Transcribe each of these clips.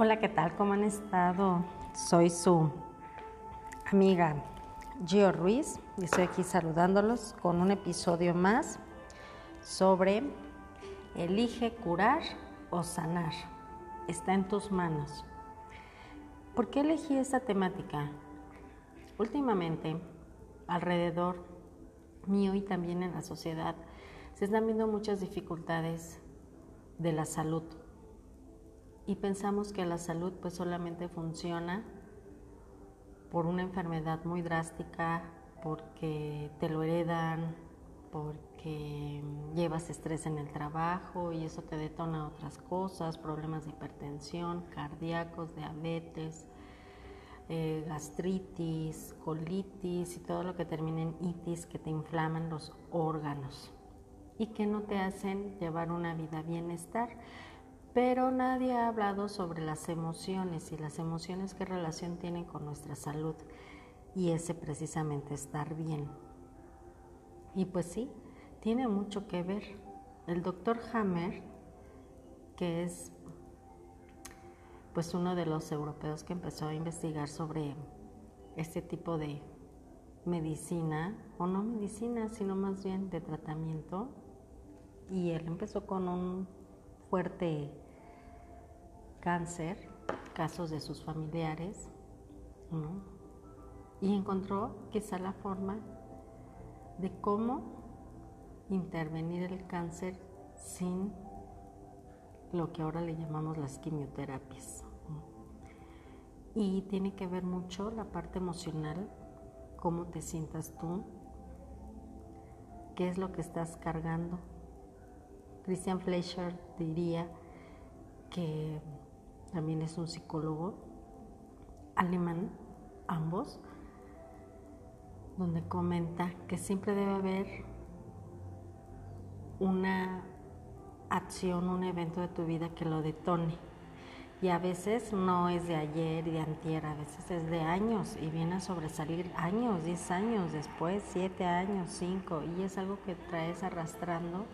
Hola, ¿qué tal? ¿Cómo han estado? Soy su amiga Gio Ruiz y estoy aquí saludándolos con un episodio más sobre elige curar o sanar. Está en tus manos. ¿Por qué elegí esta temática? Últimamente, alrededor mío y también en la sociedad, se están viendo muchas dificultades de la salud y pensamos que la salud pues solamente funciona por una enfermedad muy drástica, porque te lo heredan, porque llevas estrés en el trabajo y eso te detona otras cosas, problemas de hipertensión, cardíacos, diabetes, eh, gastritis, colitis y todo lo que termina en itis que te inflaman los órganos y que no te hacen llevar una vida bienestar. Pero nadie ha hablado sobre las emociones y las emociones qué relación tienen con nuestra salud y ese precisamente estar bien. Y pues sí, tiene mucho que ver. El doctor Hammer, que es pues uno de los europeos que empezó a investigar sobre este tipo de medicina, o no medicina, sino más bien de tratamiento, y él empezó con un fuerte cáncer, casos de sus familiares, y encontró quizá la forma de cómo intervenir el cáncer sin lo que ahora le llamamos las quimioterapias. Y tiene que ver mucho la parte emocional, cómo te sientas tú, qué es lo que estás cargando. Christian Fleischer diría que también es un psicólogo alemán, ambos, donde comenta que siempre debe haber una acción, un evento de tu vida que lo detone. Y a veces no es de ayer de antier, a veces es de años y viene a sobresalir años, 10 años después, 7 años, 5, y es algo que traes arrastrando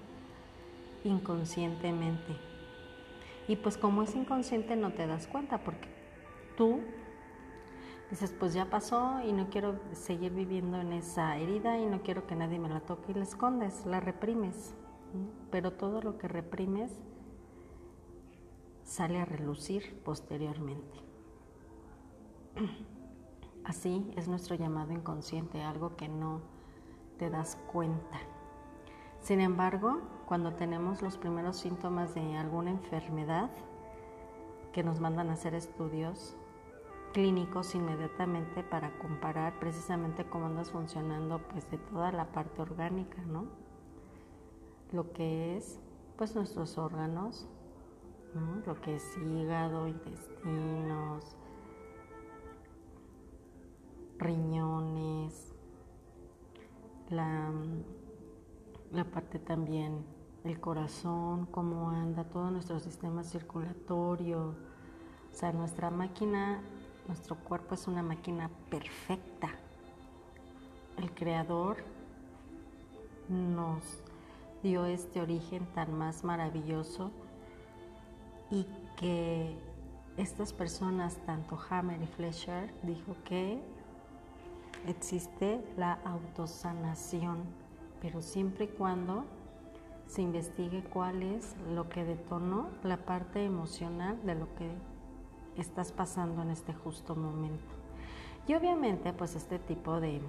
inconscientemente. Y pues como es inconsciente no te das cuenta porque tú dices, pues ya pasó y no quiero seguir viviendo en esa herida y no quiero que nadie me la toque y la escondes, la reprimes. Pero todo lo que reprimes sale a relucir posteriormente. Así es nuestro llamado inconsciente, algo que no te das cuenta. Sin embargo, cuando tenemos los primeros síntomas de alguna enfermedad, que nos mandan a hacer estudios clínicos inmediatamente para comparar precisamente cómo andas funcionando pues de toda la parte orgánica, ¿no? Lo que es pues nuestros órganos, lo que es hígado, intestinos, riñones, la la parte también el corazón, cómo anda todo nuestro sistema circulatorio. O sea, nuestra máquina, nuestro cuerpo es una máquina perfecta. El creador nos dio este origen tan más maravilloso y que estas personas, tanto Hammer y Fletcher, dijo que existe la autosanación pero siempre y cuando se investigue cuál es lo que detonó la parte emocional de lo que estás pasando en este justo momento. Y obviamente pues este tipo de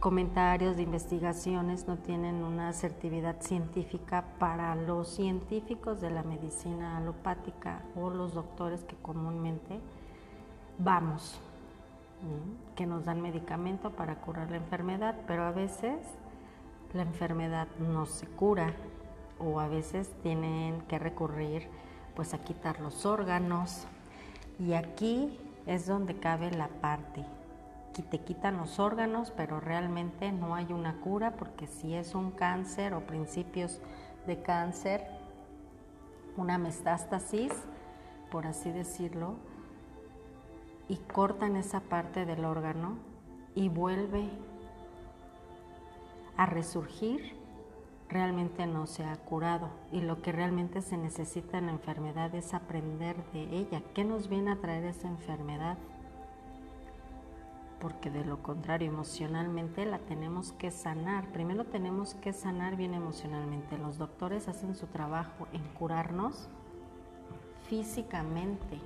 comentarios, de investigaciones no tienen una asertividad científica para los científicos de la medicina alopática o los doctores que comúnmente vamos, que nos dan medicamento para curar la enfermedad, pero a veces la enfermedad no se cura o a veces tienen que recurrir pues a quitar los órganos. Y aquí es donde cabe la parte. Te quitan los órganos pero realmente no hay una cura porque si es un cáncer o principios de cáncer una metástasis por así decirlo y cortan esa parte del órgano y vuelve a resurgir realmente no se ha curado y lo que realmente se necesita en la enfermedad es aprender de ella. ¿Qué nos viene a traer esa enfermedad? Porque de lo contrario, emocionalmente la tenemos que sanar. Primero tenemos que sanar bien emocionalmente. Los doctores hacen su trabajo en curarnos físicamente,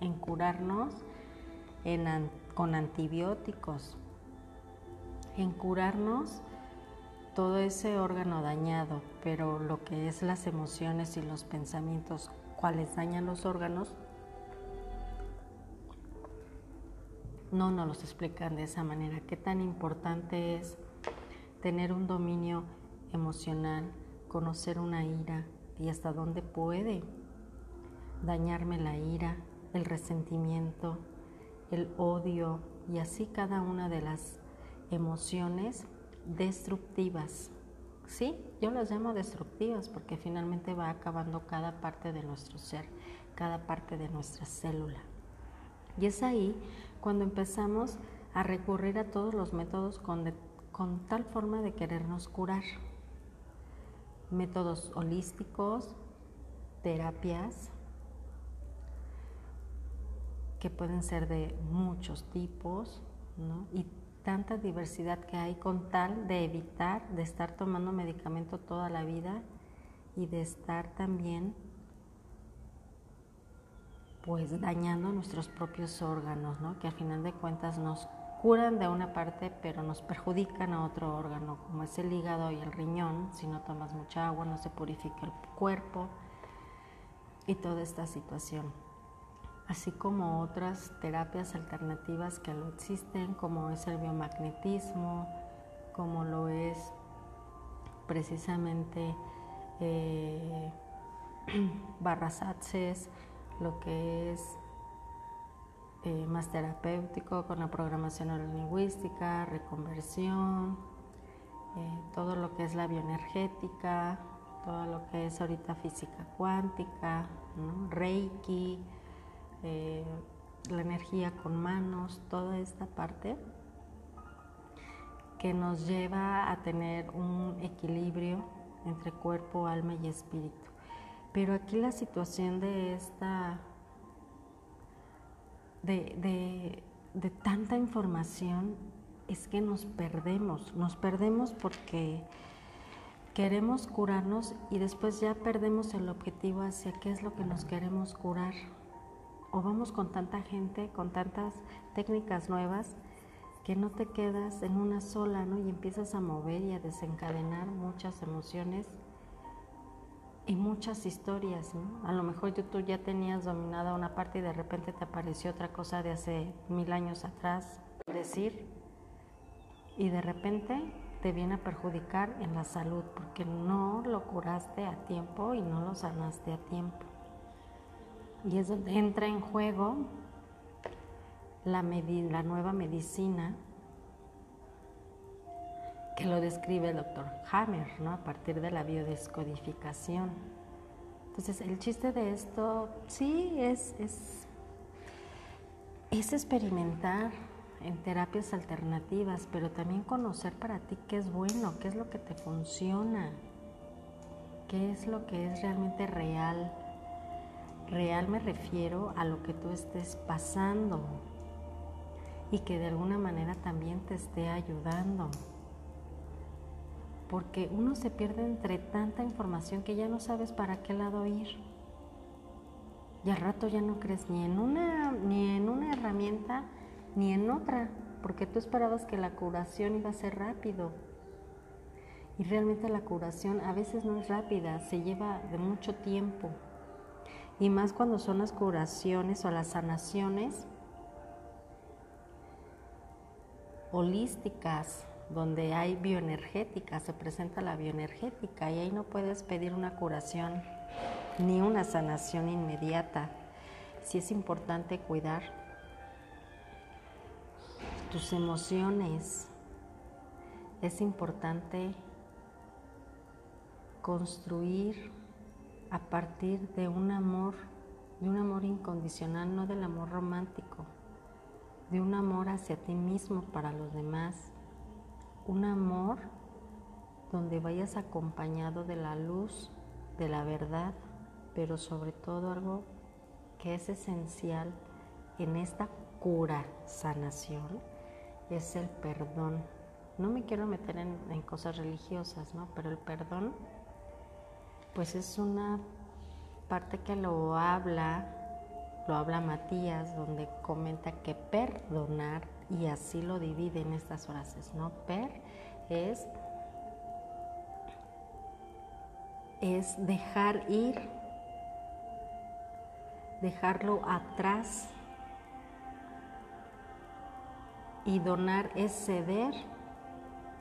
en curarnos con antibióticos, en curarnos todo ese órgano dañado, pero lo que es las emociones y los pensamientos, cuáles dañan los órganos, no nos los explican de esa manera. Qué tan importante es tener un dominio emocional, conocer una ira y hasta dónde puede dañarme la ira, el resentimiento, el odio y así cada una de las emociones destructivas. Sí, yo las llamo destructivas porque finalmente va acabando cada parte de nuestro ser, cada parte de nuestra célula. Y es ahí cuando empezamos a recurrir a todos los métodos con, con tal forma de querernos curar. Métodos holísticos, terapias, que pueden ser de muchos tipos, ¿no? Tanta diversidad que hay con tal de evitar de estar tomando medicamento toda la vida y de estar también pues dañando nuestros propios órganos, ¿no? que al final de cuentas nos curan de una parte pero nos perjudican a otro órgano, como es el hígado y el riñón, si no tomas mucha agua no se purifica el cuerpo y toda esta situación así como otras terapias alternativas que lo existen, como es el biomagnetismo, como lo es precisamente eh, barras lo que es eh, más terapéutico con la programación neurolingüística, reconversión, eh, todo lo que es la bioenergética, todo lo que es ahorita física cuántica, reiki, eh, la energía con manos, toda esta parte que nos lleva a tener un equilibrio entre cuerpo, alma y espíritu. Pero aquí la situación de esta, de, de tanta información es que nos perdemos, nos perdemos porque queremos curarnos y después ya perdemos el objetivo hacia qué es lo que nos queremos curar o vamos con tanta gente, con tantas técnicas nuevas, que no te quedas en una sola, ¿no? Y empiezas a mover y a desencadenar muchas emociones y muchas historias, ¿no? A lo mejor tú ya tenías dominada una parte y de repente te apareció otra cosa de hace mil años atrás, decir, y de repente te viene a perjudicar en la salud porque no lo curaste a tiempo y no lo sanaste a tiempo. Y es donde entra en juego la, nueva medicina que lo describe el doctor Hammer, ¿no? a partir de la biodescodificación. Entonces, el chiste de esto sí es, es experimentar en terapias alternativas, pero también conocer para ti qué es bueno, qué es lo que te funciona, qué es lo que es realmente real Real me refiero a lo que tú estés pasando y que de alguna manera también te esté ayudando. Porque uno se pierde entre tanta información que ya no sabes para qué lado ir. Y al rato ya no crees ni en una, ni en una herramienta ni en otra, porque tú esperabas que la curación iba a ser rápido. Y realmente la curación a veces no es rápida, se lleva de mucho tiempo y más cuando son las curaciones o las sanaciones holísticas, donde hay bioenergética, se presenta la bioenergética y ahí no puedes pedir una curación ni una sanación inmediata. Sí es importante cuidar tus emociones, es importante construir a partir de un amor, de un amor incondicional, no del amor romántico, de un amor hacia ti mismo para los demás, un amor donde vayas acompañado de la luz, de la verdad, pero sobre todo algo que es esencial en esta cura, sanación, es el perdón. No me quiero meter en, en cosas religiosas, ¿no? Pero el perdón, pues es una parte que lo habla, lo habla Matías, donde comenta que perdonar, y así lo divide en estas frases, ¿no? Per es, es dejar ir, dejarlo atrás, y donar es ceder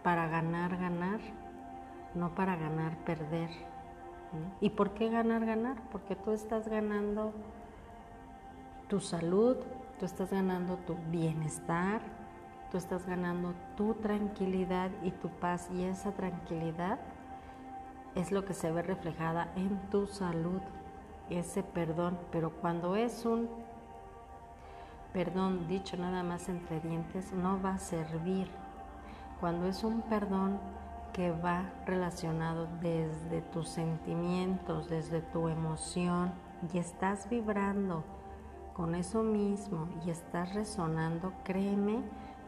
para ganar, ganar, no para ganar, perder. ¿Y por qué ganar, ganar? Porque tú estás ganando tu salud, tú estás ganando tu bienestar, tú estás ganando tu tranquilidad y tu paz y esa tranquilidad es lo que se ve reflejada en tu salud, ese perdón, pero cuando es un perdón dicho nada más entre dientes no va a servir. Cuando es un perdón que va relacionado desde tus sentimientos, desde tu emoción y estás vibrando con eso mismo y estás resonando, créeme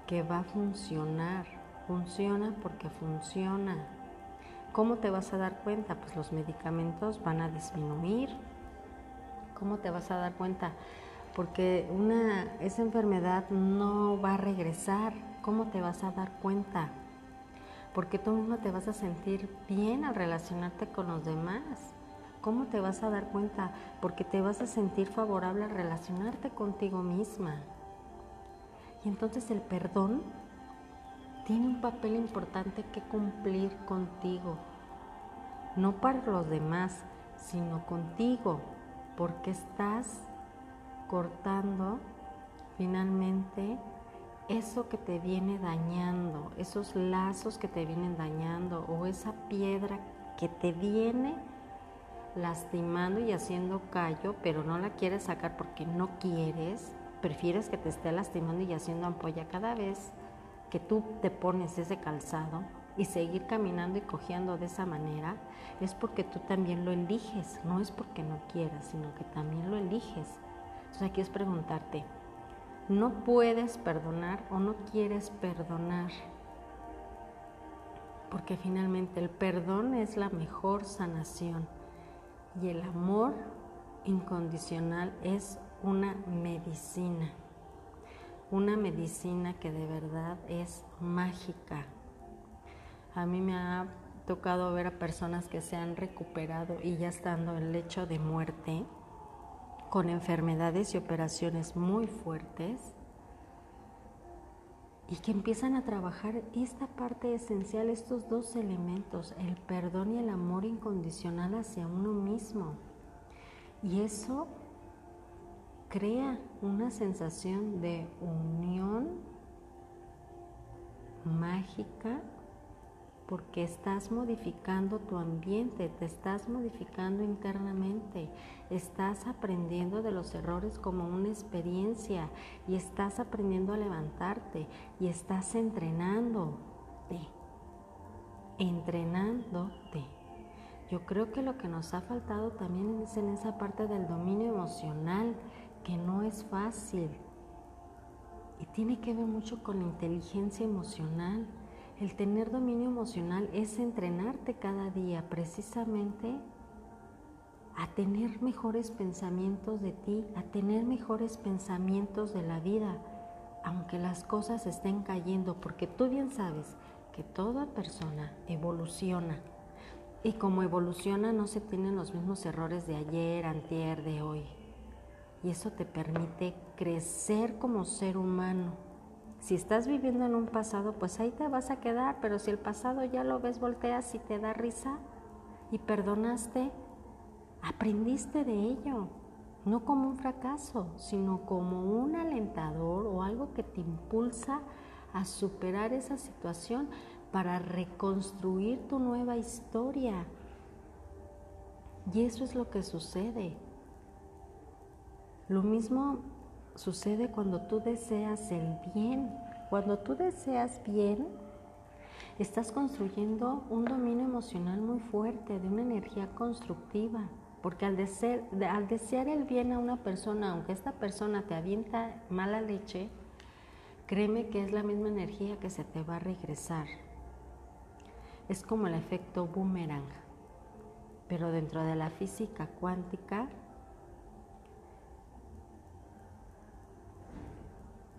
que va a funcionar. Funciona porque funciona. ¿Cómo te vas a dar cuenta? Pues los medicamentos van a disminuir. ¿Cómo te vas a dar cuenta? Porque una, esa enfermedad no va a regresar. ¿Cómo te vas a dar cuenta? Porque tú mismo te vas a sentir bien al relacionarte con los demás. ¿Cómo te vas a dar cuenta? Porque te vas a sentir favorable al relacionarte contigo misma. Y entonces el perdón tiene un papel importante que cumplir contigo. No para los demás, sino contigo. Porque estás cortando finalmente eso que te viene dañando, esos lazos que te vienen dañando o esa piedra que te viene lastimando y haciendo callo, pero no la quieres sacar porque no quieres, prefieres que te esté lastimando y haciendo ampolla cada vez que tú te pones ese calzado y seguir caminando y cojeando de esa manera, es porque tú también lo eliges, no es porque no quieras, sino que también lo eliges. Entonces aquí es preguntarte, ¿no puedes perdonar o no quieres perdonar? Porque finalmente el perdón es la mejor sanación. Y el amor incondicional es una medicina, una medicina que de verdad es mágica. A mí me ha tocado ver a personas que se han recuperado y ya estando en el lecho de muerte, con enfermedades y operaciones muy fuertes, y que empiezan a trabajar esta parte esencial, estos dos elementos, el perdón y el amor incondicional hacia uno mismo. Y eso crea una sensación de unión mágica porque estás modificando tu ambiente, te estás modificando internamente, estás aprendiendo de los errores como una experiencia y estás aprendiendo a levantarte y estás entrenándote, entrenándote. Yo creo que lo que nos ha faltado también es en esa parte del dominio emocional, que no es fácil. Y tiene que ver mucho con la inteligencia emocional el tener dominio emocional es entrenarte cada día precisamente a tener mejores pensamientos de ti, a tener mejores pensamientos de la vida, aunque las cosas estén cayendo, porque tú bien sabes que toda persona evoluciona. Y como evoluciona no se tienen los mismos errores de ayer, antier, de hoy. Y eso te permite crecer como ser humano si estás viviendo en un pasado, pues ahí te vas a quedar, pero si el pasado ya lo ves, volteas y te da risa y perdonaste, aprendiste de ello, no como un fracaso, sino como un alentador o algo que te impulsa a superar esa situación para reconstruir tu nueva historia. Y eso es lo que sucede. Lo mismo sucede cuando tú deseas el bien. Cuando tú deseas bien, estás construyendo un dominio emocional muy fuerte, de una energía constructiva. Porque al, desear, el bien a una persona, aunque esta persona te avienta mala leche, créeme que es la misma energía que se te va a regresar. Es como el efecto boomerang. Pero dentro de la física cuántica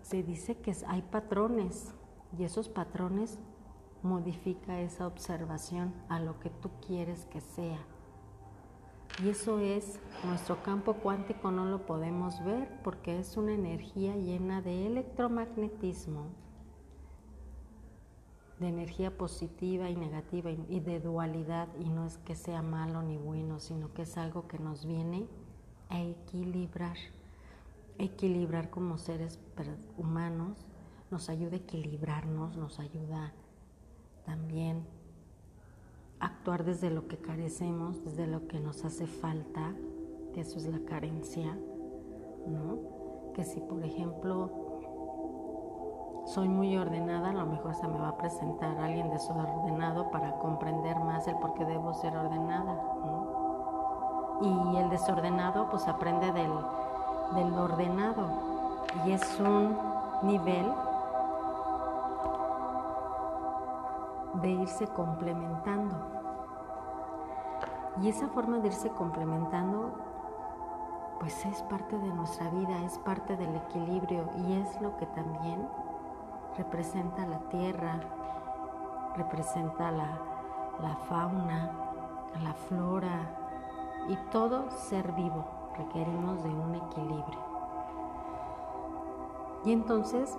se dice que hay patrones y esos patrones modifica esa observación a lo que tú quieres que sea. Y eso es, nuestro campo cuántico no lo podemos ver porque es una energía llena de electromagnetismo, de energía positiva y negativa y de dualidad. Y no es que sea malo ni bueno, sino que es algo que nos viene a equilibrar. Equilibrar como seres humanos nos ayuda a equilibrarnos, nos ayuda también actuar desde lo que carecemos, desde lo que nos hace falta, que eso es la carencia, ¿no? Que si por ejemplo soy muy ordenada, a lo mejor se me va a presentar alguien desordenado para comprender más el por qué debo ser ordenada. Y el desordenado pues aprende del, del ordenado y es un nivel de irse complementando. Y esa forma de irse complementando, pues es parte de nuestra vida, es parte del equilibrio y es lo que también representa la tierra, representa la, la fauna, la flora y todo ser vivo requerimos de un equilibrio. Y entonces,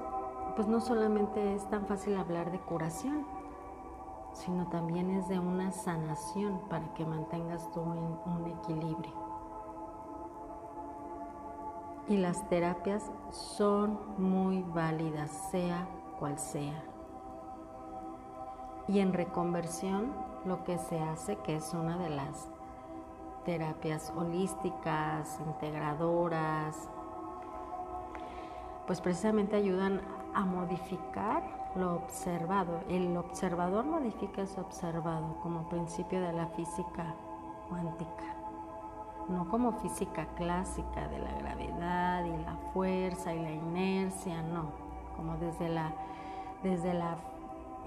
pues no solamente es tan fácil hablar de curación, sino también es de una sanación para que mantengas tú en un equilibrio. Y las terapias son muy válidas, sea cual sea. Y en reconversión lo que se hace, que es una de las terapias holísticas, integradoras, pues precisamente ayudan a modificar lo observado. El observador modifica ese observado como principio de la física cuántica, no como física clásica de la gravedad y la fuerza y la inercia, no, como desde la, desde la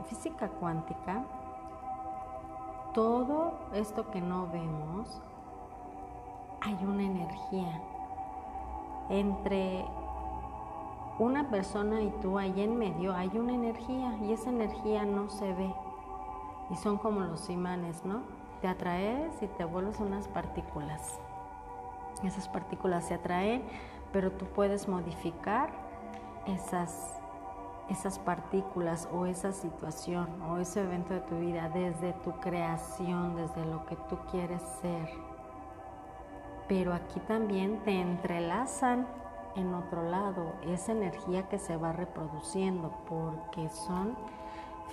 física cuántica, todo esto que no vemos, hay una energía entre una persona y tú ahí en medio hay una energía y esa energía no se ve. Y son como los imanes, ¿no? Te atraes y te vuelves unas partículas. Esas partículas se atraen, pero tú puedes modificar esas, esas partículas o esa situación o ese evento de tu vida desde tu creación, desde lo que tú quieres ser. Pero aquí también te entrelazan en otro lado, esa energía que se va reproduciendo, porque son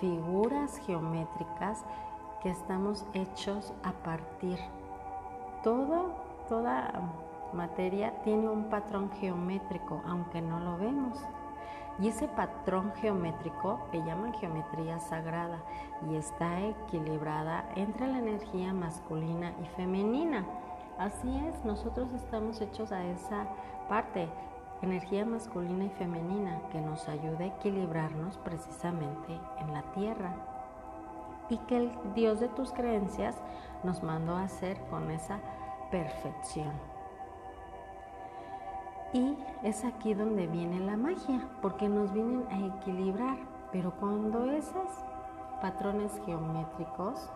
figuras geométricas que estamos hechos a partir. Todo, toda materia tiene un patrón geométrico, aunque no lo vemos. Y ese patrón geométrico le llaman geometría sagrada y está equilibrada entre la energía masculina y femenina. Así es, nosotros estamos hechos a esa parte energía masculina y femenina que nos ayude a equilibrarnos precisamente en la tierra y que el Dios de tus creencias nos mandó a hacer con esa perfección. Y es aquí donde viene la magia, porque nos vienen a equilibrar, pero cuando esos patrones geométricos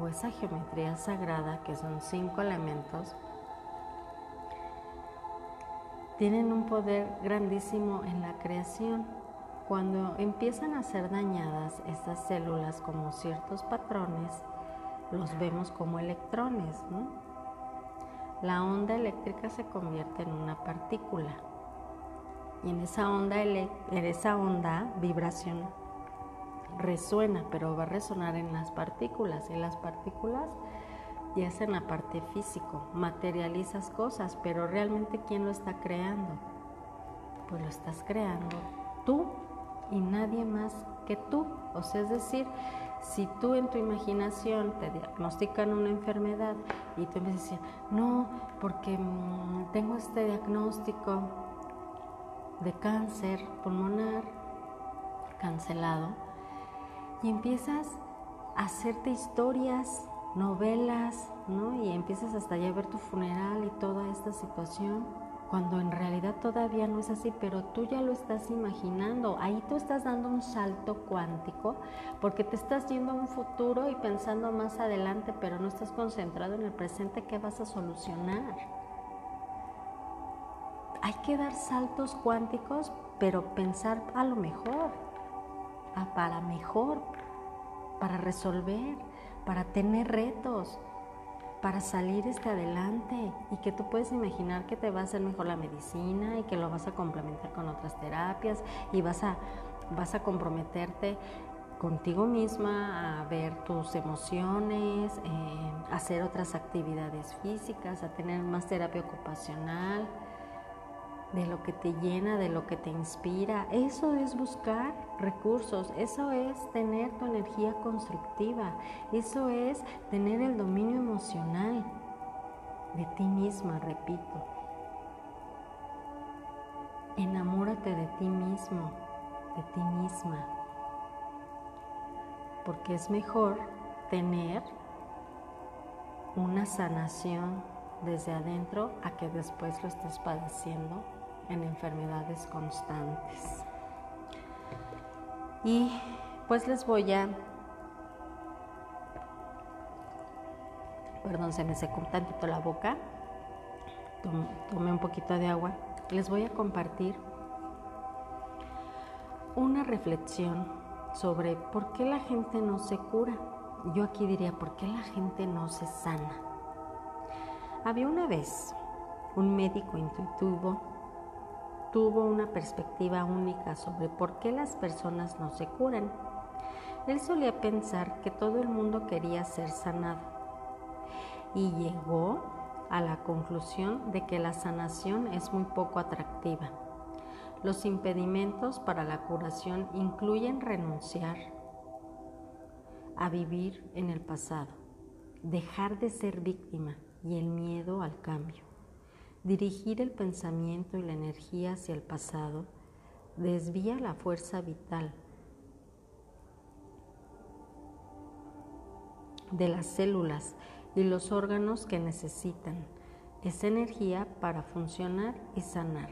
o esa geometría sagrada, que son cinco elementos, tienen un poder grandísimo en la creación. Cuando empiezan a ser dañadas estas células como ciertos patrones, los vemos como electrones. La onda eléctrica se convierte en una partícula y en esa onda, en esa onda vibración resuena, pero va a resonar en las partículas y las partículas y es en la parte físico, materializas cosas, pero realmente ¿quién lo está creando? Pues lo estás creando tú y nadie más que tú. O sea, es decir, si tú en tu imaginación te diagnostican una enfermedad y tú empiezas a no, porque mm, tengo este diagnóstico de cáncer pulmonar cancelado, y empiezas a hacerte historias, novelas, ¿no? Y empiezas hasta ya a ver tu funeral y toda esta situación cuando en realidad todavía no es así, pero tú ya lo estás imaginando. Ahí tú estás dando un salto cuántico porque te estás yendo a un futuro y pensando más adelante, pero no estás concentrado en el presente que vas a solucionar. Hay que dar saltos cuánticos, pero pensar a lo mejor, a para mejor, para resolver, para tener retos para salir este adelante. Y que tú puedes imaginar que te va a hacer mejor la medicina y que lo vas a complementar con otras terapias y vas a, vas a comprometerte contigo misma a ver tus emociones, eh, hacer otras actividades físicas, a tener más terapia ocupacional, de lo que te llena, de lo que te inspira. Eso es buscar recursos, eso es tener tu energía constructiva, eso es tener el dominio emocional de ti misma, repito. Enamórate de ti mismo, de ti misma, porque es mejor tener una sanación desde adentro a que después lo estés padeciendo en enfermedades constantes. Y pues les voy a... Perdón, se me secó un tantito la boca. Tomé un poquito de agua. Les voy a compartir una reflexión sobre por qué la gente no se cura. Yo aquí diría, ¿por qué la gente no se sana? Había una vez un médico intuitivo tuvo una perspectiva única sobre por qué las personas no se curan. Él solía pensar que todo el mundo quería ser sanado y llegó a la conclusión de que la sanación es muy poco atractiva. Los impedimentos para la curación incluyen renunciar a vivir en el pasado, dejar de ser víctima y el miedo al cambio. Dirigir el pensamiento y la energía hacia el pasado desvía la fuerza vital de las células y los órganos que necesitan esa energía para funcionar y sanar.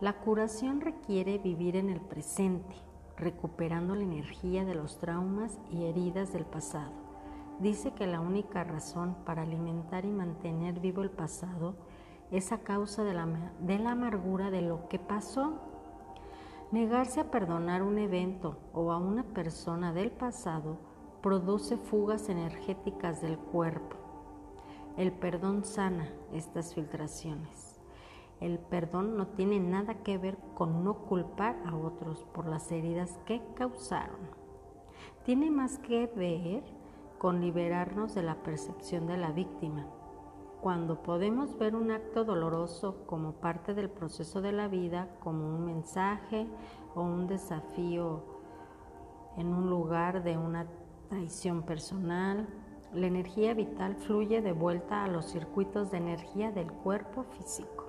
La curación requiere vivir en el presente, recuperando la energía de los traumas y heridas del pasado. Dice que la única razón para alimentar y mantener vivo el pasado esa causa de la, de la amargura de lo que pasó. Negarse a perdonar un evento o a una persona del pasado produce fugas energéticas del cuerpo. El perdón sana estas filtraciones. El perdón no tiene nada que ver con no culpar a otros por las heridas que causaron. Tiene más que ver con liberarnos de la percepción de la víctima cuando podemos ver un acto doloroso como parte del proceso de la vida, como un mensaje o un desafío en un lugar de una traición personal, la energía vital fluye de vuelta a los circuitos de energía del cuerpo físico.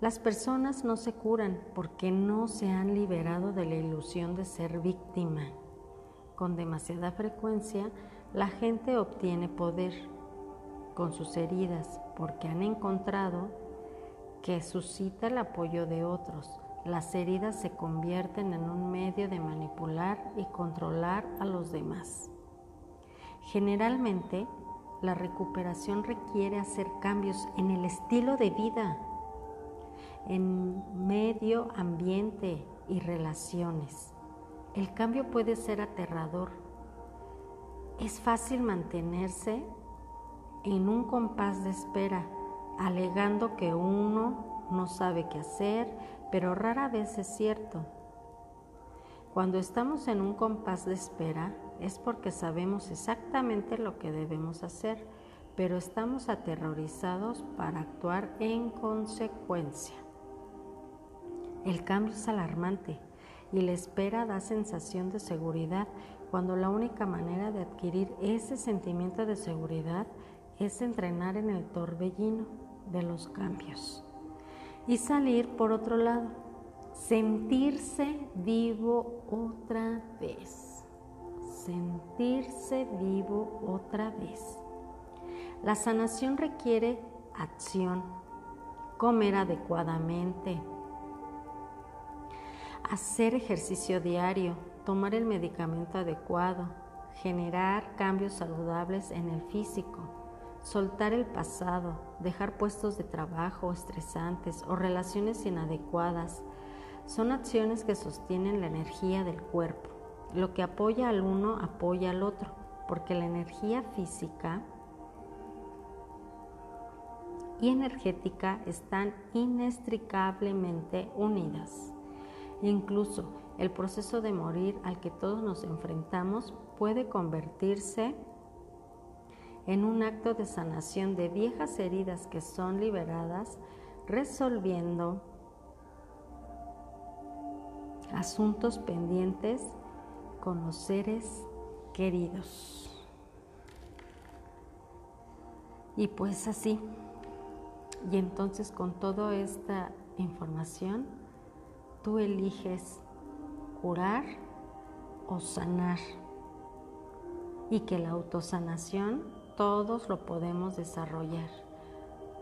Las personas no se curan porque no se han liberado de la ilusión de ser víctima. Con demasiada frecuencia, la gente obtiene poder con sus heridas porque han encontrado que suscita el apoyo de otros. Las heridas se convierten en un medio de manipular y controlar a los demás. Generalmente, la recuperación requiere hacer cambios en el estilo de vida, en medio ambiente y relaciones. El cambio puede ser aterrador. Es fácil mantenerse en un compás de espera, alegando que uno no sabe qué hacer, pero rara vez es cierto. Cuando estamos en un compás de espera es porque sabemos exactamente lo que debemos hacer, pero estamos aterrorizados para actuar en consecuencia. El cambio es alarmante y la espera da sensación de seguridad, cuando la única manera de adquirir ese sentimiento de seguridad es entrenar en el torbellino de los cambios y salir por otro lado, sentirse vivo otra vez, sentirse vivo otra vez. La sanación requiere acción, comer adecuadamente, hacer ejercicio diario, tomar el medicamento adecuado, generar cambios saludables en el físico, soltar el pasado, dejar puestos de trabajo estresantes o relaciones inadecuadas. Son acciones que sostienen la energía del cuerpo. Lo que apoya al uno apoya al otro, porque la energía física y energética están inextricablemente unidas. Incluso el proceso de morir al que todos nos enfrentamos puede convertirse en un acto de sanación de viejas heridas que son liberadas, resolviendo asuntos pendientes con los seres queridos. Y pues así, y entonces con toda esta información, tú eliges curar o sanar. Y que la autosanación todos lo podemos desarrollar.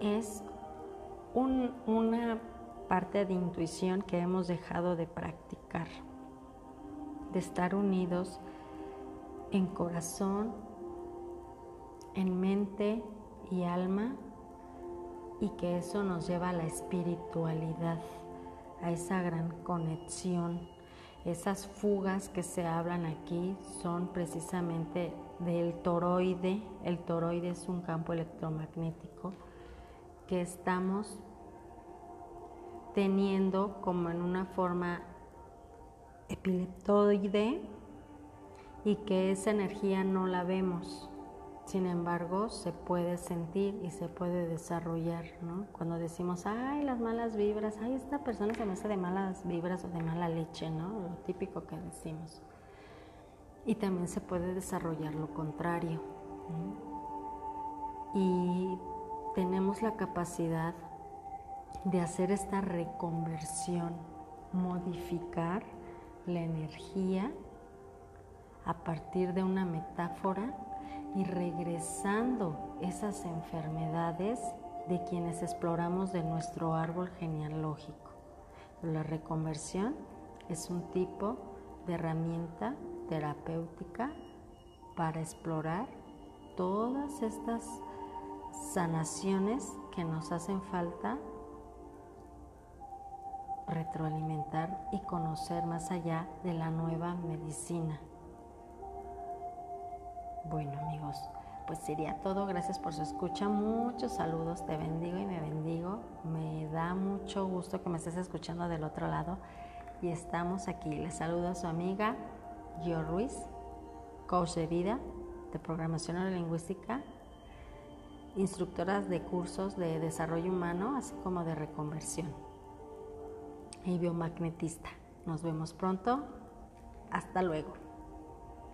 Es una parte de intuición que hemos dejado de practicar, de estar unidos en corazón, en mente y alma y que eso nos lleva a la espiritualidad, a esa gran conexión. Esas fugas que se hablan aquí son precisamente del toroide. El toroide es un campo electromagnético que estamos teniendo como en una forma epileptoide y que esa energía no la vemos. Sin embargo, se puede sentir y se puede desarrollar, ¿no? Cuando decimos, ay, las malas vibras, ay, esta persona se me hace de malas vibras o de mala leche, ¿no? Lo típico que decimos. Y también se puede desarrollar lo contrario. Y tenemos la capacidad de hacer esta reconversión, modificar la energía a partir de una metáfora y regresando esas enfermedades de quienes exploramos de nuestro árbol genealógico. La reconversión es un tipo de herramienta terapéutica para explorar todas estas sanaciones que nos hacen falta retroalimentar y conocer más allá de la nueva medicina. Bueno amigos, pues sería todo. Gracias por su escucha. Muchos saludos. Te bendigo y me bendigo. Me da mucho gusto que me estés escuchando del otro lado. Y estamos aquí. Les saludo a su amiga Gio Ruiz, coach de vida, de programación neurolingüística, instructora de cursos de desarrollo humano, así como de reconversión y biomagnetista. Nos vemos pronto. Hasta luego.